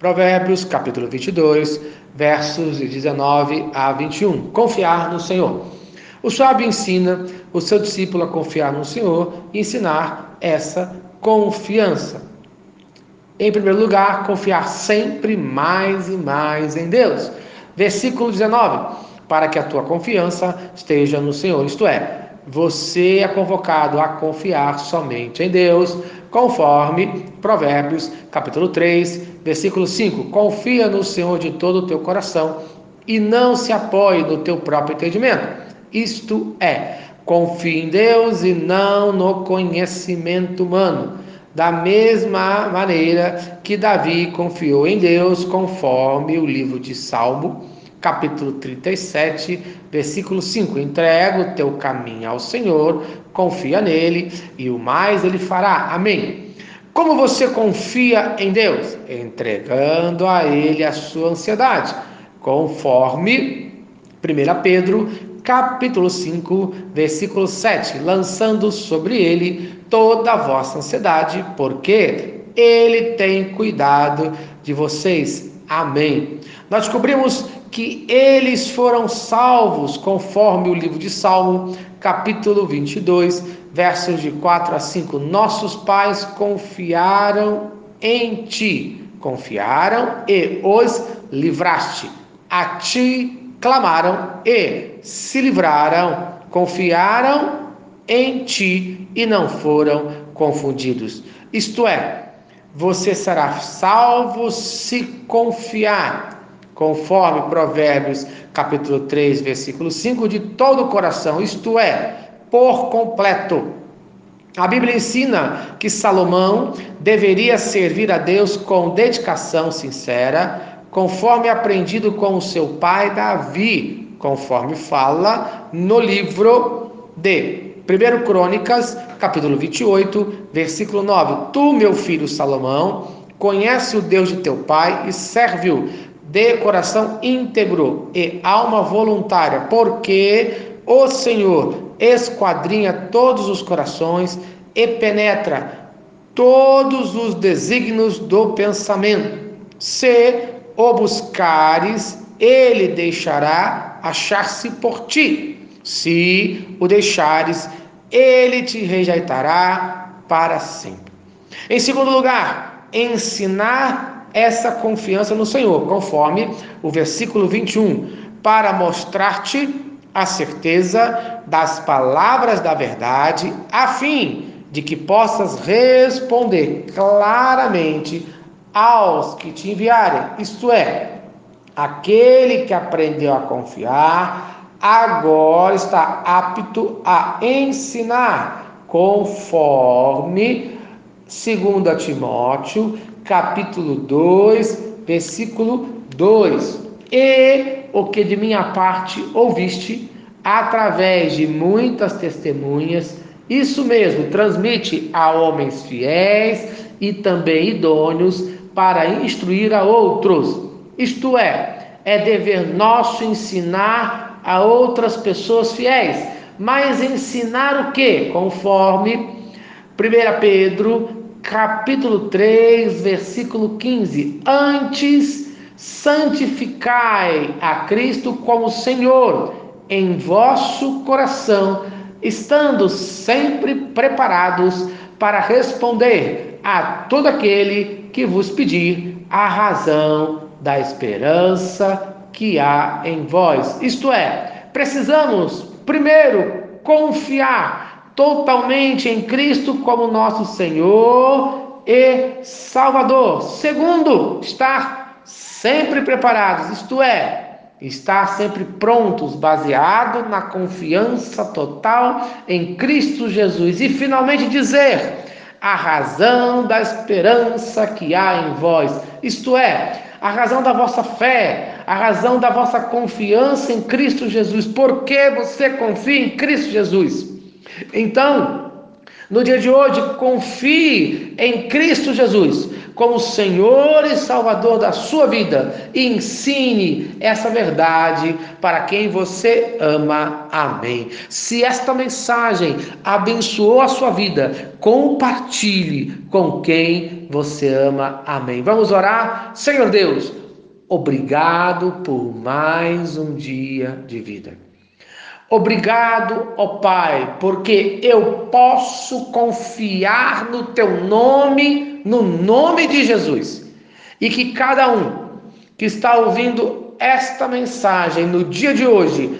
Provérbios, capítulo 22, versos de 19 a 21. Confiar no Senhor. O sábio ensina o seu discípulo a confiar no Senhor e ensinar essa confiança. Em primeiro lugar, confiar sempre mais e mais em Deus. Versículo 19: Para que a tua confiança esteja no Senhor, isto é, você é convocado a confiar somente em Deus, conforme Provérbios, capítulo 3, versículo 5. Confia no Senhor de todo o teu coração e não se apoie no teu próprio entendimento. Isto é, confie em Deus e não no conhecimento humano. Da mesma maneira que Davi confiou em Deus, conforme o livro de Salmo capítulo 37, versículo 5: Entrega o teu caminho ao Senhor, confia nele e o mais ele fará. Amém. Como você confia em Deus? Entregando a ele a sua ansiedade, conforme 1 Pedro capítulo 5, versículo 7, lançando sobre ele toda a vossa ansiedade, porque ele tem cuidado de vocês. Amém. Nós descobrimos que eles foram salvos, conforme o livro de Salmo, capítulo 22, versos de 4 a 5. Nossos pais confiaram em ti, confiaram e os livraste. A ti clamaram e se livraram, confiaram em ti e não foram confundidos. Isto é, você será salvo se confiar conforme Provérbios capítulo 3, versículo 5, de todo o coração, isto é, por completo. A Bíblia ensina que Salomão deveria servir a Deus com dedicação sincera, conforme aprendido com o seu pai Davi, conforme fala no livro de 1 Crônicas, capítulo 28, versículo 9. Tu, meu filho Salomão, conhece o Deus de teu pai e serve-o de coração íntegro e alma voluntária, porque o Senhor esquadrinha todos os corações e penetra todos os desígnios do pensamento. Se o buscares, ele deixará achar-se por ti. Se o deixares, ele te rejeitará para sempre. Em segundo lugar, ensinar essa confiança no Senhor, conforme o versículo 21, para mostrar-te a certeza das palavras da verdade, a fim de que possas responder claramente aos que te enviarem, isto é, aquele que aprendeu a confiar, agora está apto a ensinar, conforme 2 Timóteo capítulo 2, versículo 2. E o que de minha parte ouviste, através de muitas testemunhas, isso mesmo, transmite a homens fiéis e também idôneos para instruir a outros. Isto é, é dever nosso ensinar a outras pessoas fiéis. Mas ensinar o que? Conforme 1 Pedro capítulo 3, versículo 15: Antes santificai a Cristo como Senhor em vosso coração, estando sempre preparados para responder a todo aquele que vos pedir a razão da esperança que há em vós. Isto é, precisamos primeiro confiar totalmente em Cristo como nosso Senhor e Salvador. Segundo, estar sempre preparados, isto é, estar sempre prontos, baseado na confiança total em Cristo Jesus. E finalmente dizer a razão da esperança que há em vós, isto é, a razão da vossa fé, a razão da vossa confiança em Cristo Jesus. Por que você confia em Cristo Jesus? Então, no dia de hoje, confie em Cristo Jesus. como Senhor e Salvador da sua vida. E ensine essa verdade para quem você ama. Amém. Se esta mensagem abençoou a sua vida, compartilhe com quem você ama. Amém. Vamos orar? Senhor Deus, obrigado por mais um dia de vida. Obrigado, ó Pai, porque eu posso confiar no teu nome, no nome de Jesus. E que cada um que está ouvindo esta mensagem no dia de hoje